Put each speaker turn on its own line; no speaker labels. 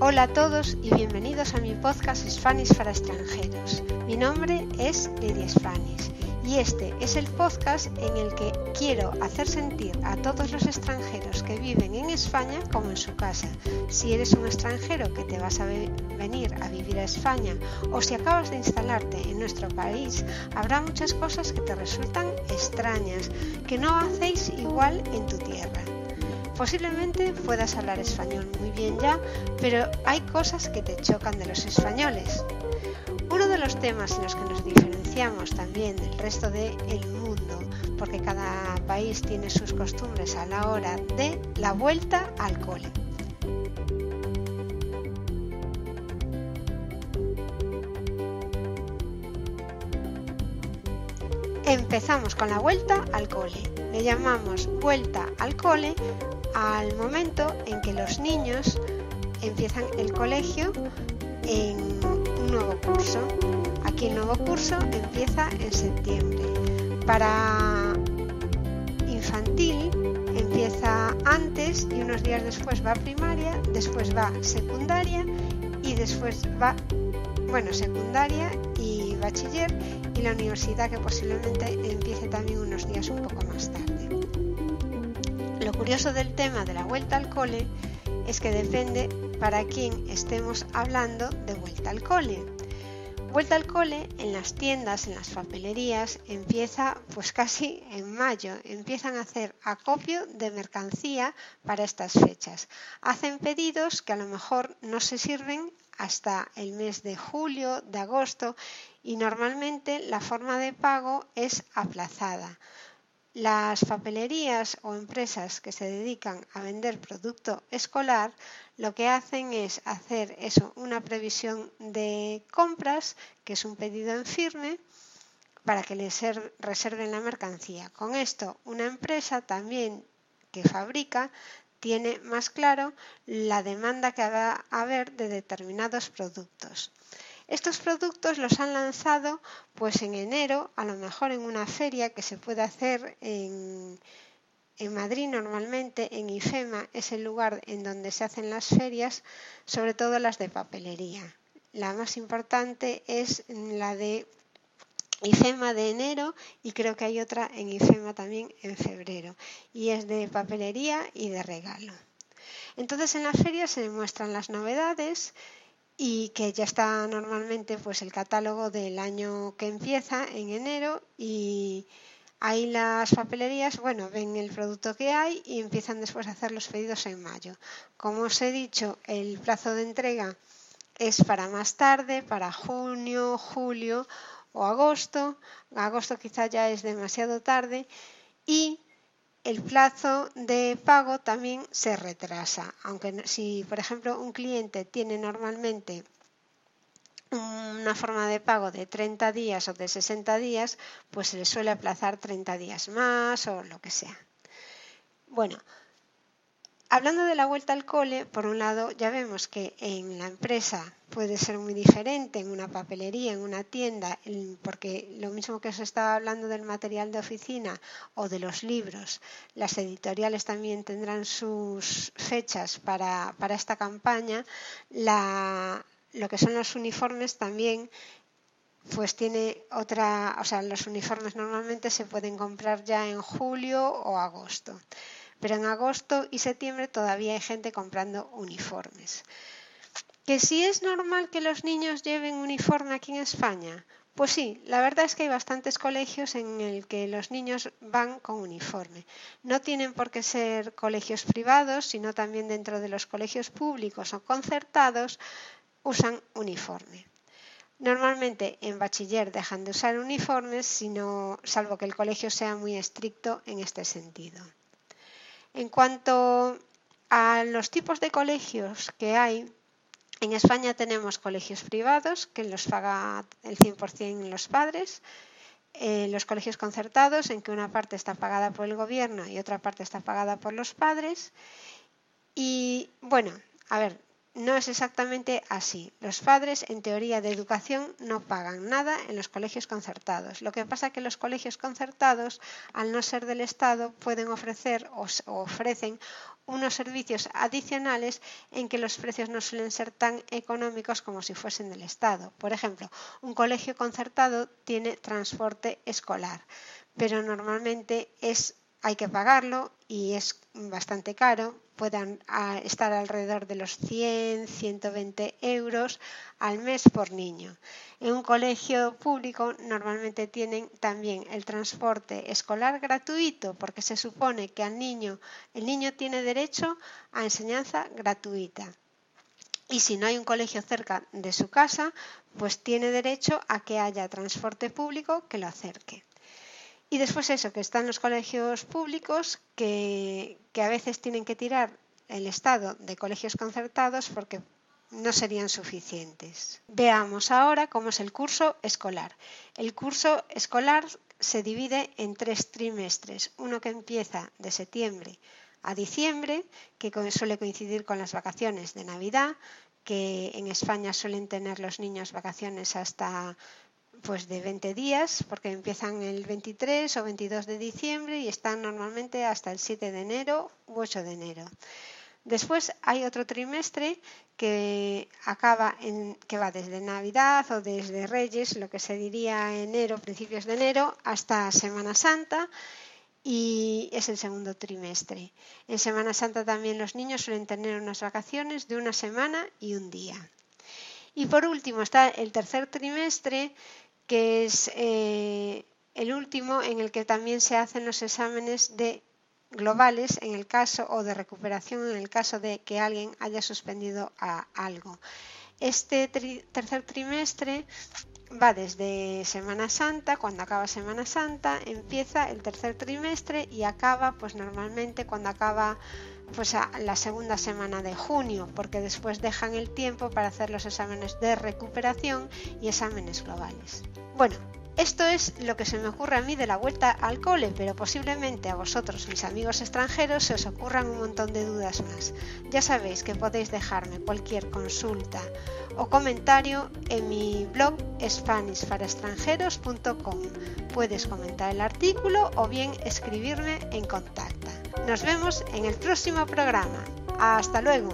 Hola a todos y bienvenidos a mi podcast Spanish para extranjeros. Mi nombre es Lidia Spanish y este es el podcast en el que quiero hacer sentir a todos los extranjeros que viven en España como en su casa. Si eres un extranjero que te vas a venir a vivir a España o si acabas de instalarte en nuestro país, habrá muchas cosas que te resultan extrañas, que no hacéis igual en tu tierra. Posiblemente puedas hablar español muy bien ya, pero hay cosas que te chocan de los españoles. Uno de los temas en los que nos diferenciamos también del resto del mundo, porque cada país tiene sus costumbres a la hora de la vuelta al cole. Empezamos con la vuelta al cole. Le llamamos vuelta al cole al momento en que los niños empiezan el colegio en un nuevo curso. Aquí el nuevo curso empieza en septiembre. Para infantil empieza antes y unos días después va primaria, después va secundaria y después va, bueno, secundaria y bachiller y la universidad que posiblemente empiece también unos días un poco más tarde. Lo curioso del tema de la vuelta al cole es que depende para quién estemos hablando de vuelta al cole. Vuelta al cole en las tiendas, en las papelerías, empieza pues casi en mayo. Empiezan a hacer acopio de mercancía para estas fechas. Hacen pedidos que a lo mejor no se sirven hasta el mes de julio, de agosto y normalmente la forma de pago es aplazada. Las papelerías o empresas que se dedican a vender producto escolar lo que hacen es hacer eso, una previsión de compras, que es un pedido en firme, para que les reserven la mercancía. Con esto, una empresa también que fabrica tiene más claro la demanda que va a haber de determinados productos. Estos productos los han lanzado pues en enero, a lo mejor en una feria que se puede hacer en, en Madrid normalmente, en IFEMA, es el lugar en donde se hacen las ferias, sobre todo las de papelería. La más importante es la de IFEMA de enero y creo que hay otra en IFEMA también en febrero y es de papelería y de regalo. Entonces en la feria se muestran las novedades y que ya está normalmente pues el catálogo del año que empieza en enero y ahí las papelerías, bueno, ven el producto que hay y empiezan después a hacer los pedidos en mayo. Como os he dicho, el plazo de entrega es para más tarde, para junio, julio o agosto. Agosto quizá ya es demasiado tarde y el plazo de pago también se retrasa. Aunque si, por ejemplo, un cliente tiene normalmente una forma de pago de 30 días o de 60 días, pues se le suele aplazar 30 días más o lo que sea. Bueno, Hablando de la vuelta al cole, por un lado ya vemos que en la empresa puede ser muy diferente, en una papelería, en una tienda, porque lo mismo que os estaba hablando del material de oficina o de los libros, las editoriales también tendrán sus fechas para, esta campaña, lo que son los uniformes también pues tiene otra, o sea, los uniformes normalmente se pueden comprar ya en julio o agosto pero en agosto y septiembre todavía hay gente comprando uniformes. ¿Que si es normal que los niños lleven uniforme aquí en España? Pues sí, la verdad es que hay bastantes colegios en el que los niños van con uniforme. No tienen por qué ser colegios privados, sino también dentro de los colegios públicos o concertados usan uniforme. Normalmente en bachiller dejan de usar uniformes, sino, salvo que el colegio sea muy estricto en este sentido. En cuanto a los tipos de colegios que hay, en España tenemos colegios privados que los paga el 100% los padres, eh, los colegios concertados en que una parte está pagada por el gobierno y otra parte está pagada por los padres. Y bueno, a ver, no es exactamente así. Los padres, en teoría de educación, no pagan nada en los colegios concertados. Lo que pasa es que los colegios concertados, al no ser del Estado, pueden ofrecer o ofrecen unos servicios adicionales en que los precios no suelen ser tan económicos como si fuesen del Estado. Por ejemplo, un colegio concertado tiene transporte escolar, pero normalmente es hay que pagarlo y es bastante caro, puedan estar alrededor de los 100, 120 euros al mes por niño. En un colegio público normalmente tienen también el transporte escolar gratuito porque se supone que al niño, el niño tiene derecho a enseñanza gratuita. Y si no hay un colegio cerca de su casa, pues tiene derecho a que haya transporte público que lo acerque. Y después eso, que están los colegios públicos que, que a veces tienen que tirar el Estado de colegios concertados porque no serían suficientes. Veamos ahora cómo es el curso escolar. El curso escolar se divide en tres trimestres. Uno que empieza de septiembre a diciembre, que suele coincidir con las vacaciones de Navidad, que en España suelen tener los niños vacaciones hasta pues de 20 días, porque empiezan el 23 o 22 de diciembre y están normalmente hasta el 7 de enero u 8 de enero. Después hay otro trimestre que acaba en, que va desde Navidad o desde Reyes, lo que se diría enero, principios de enero, hasta Semana Santa y es el segundo trimestre. En Semana Santa también los niños suelen tener unas vacaciones de una semana y un día. Y por último está el tercer trimestre que es eh, el último en el que también se hacen los exámenes de globales en el caso o de recuperación en el caso de que alguien haya suspendido a algo. Este tercer trimestre va desde Semana Santa, cuando acaba Semana Santa, empieza el tercer trimestre y acaba pues normalmente cuando acaba pues la segunda semana de junio, porque después dejan el tiempo para hacer los exámenes de recuperación y exámenes globales. Bueno, esto es lo que se me ocurre a mí de la vuelta al cole, pero posiblemente a vosotros, mis amigos extranjeros, se os ocurran un montón de dudas más. Ya sabéis que podéis dejarme cualquier consulta o comentario en mi blog SpanishParaExtranjeros.com. Puedes comentar el artículo o bien escribirme en contacto. Nos vemos en el próximo programa. Hasta luego.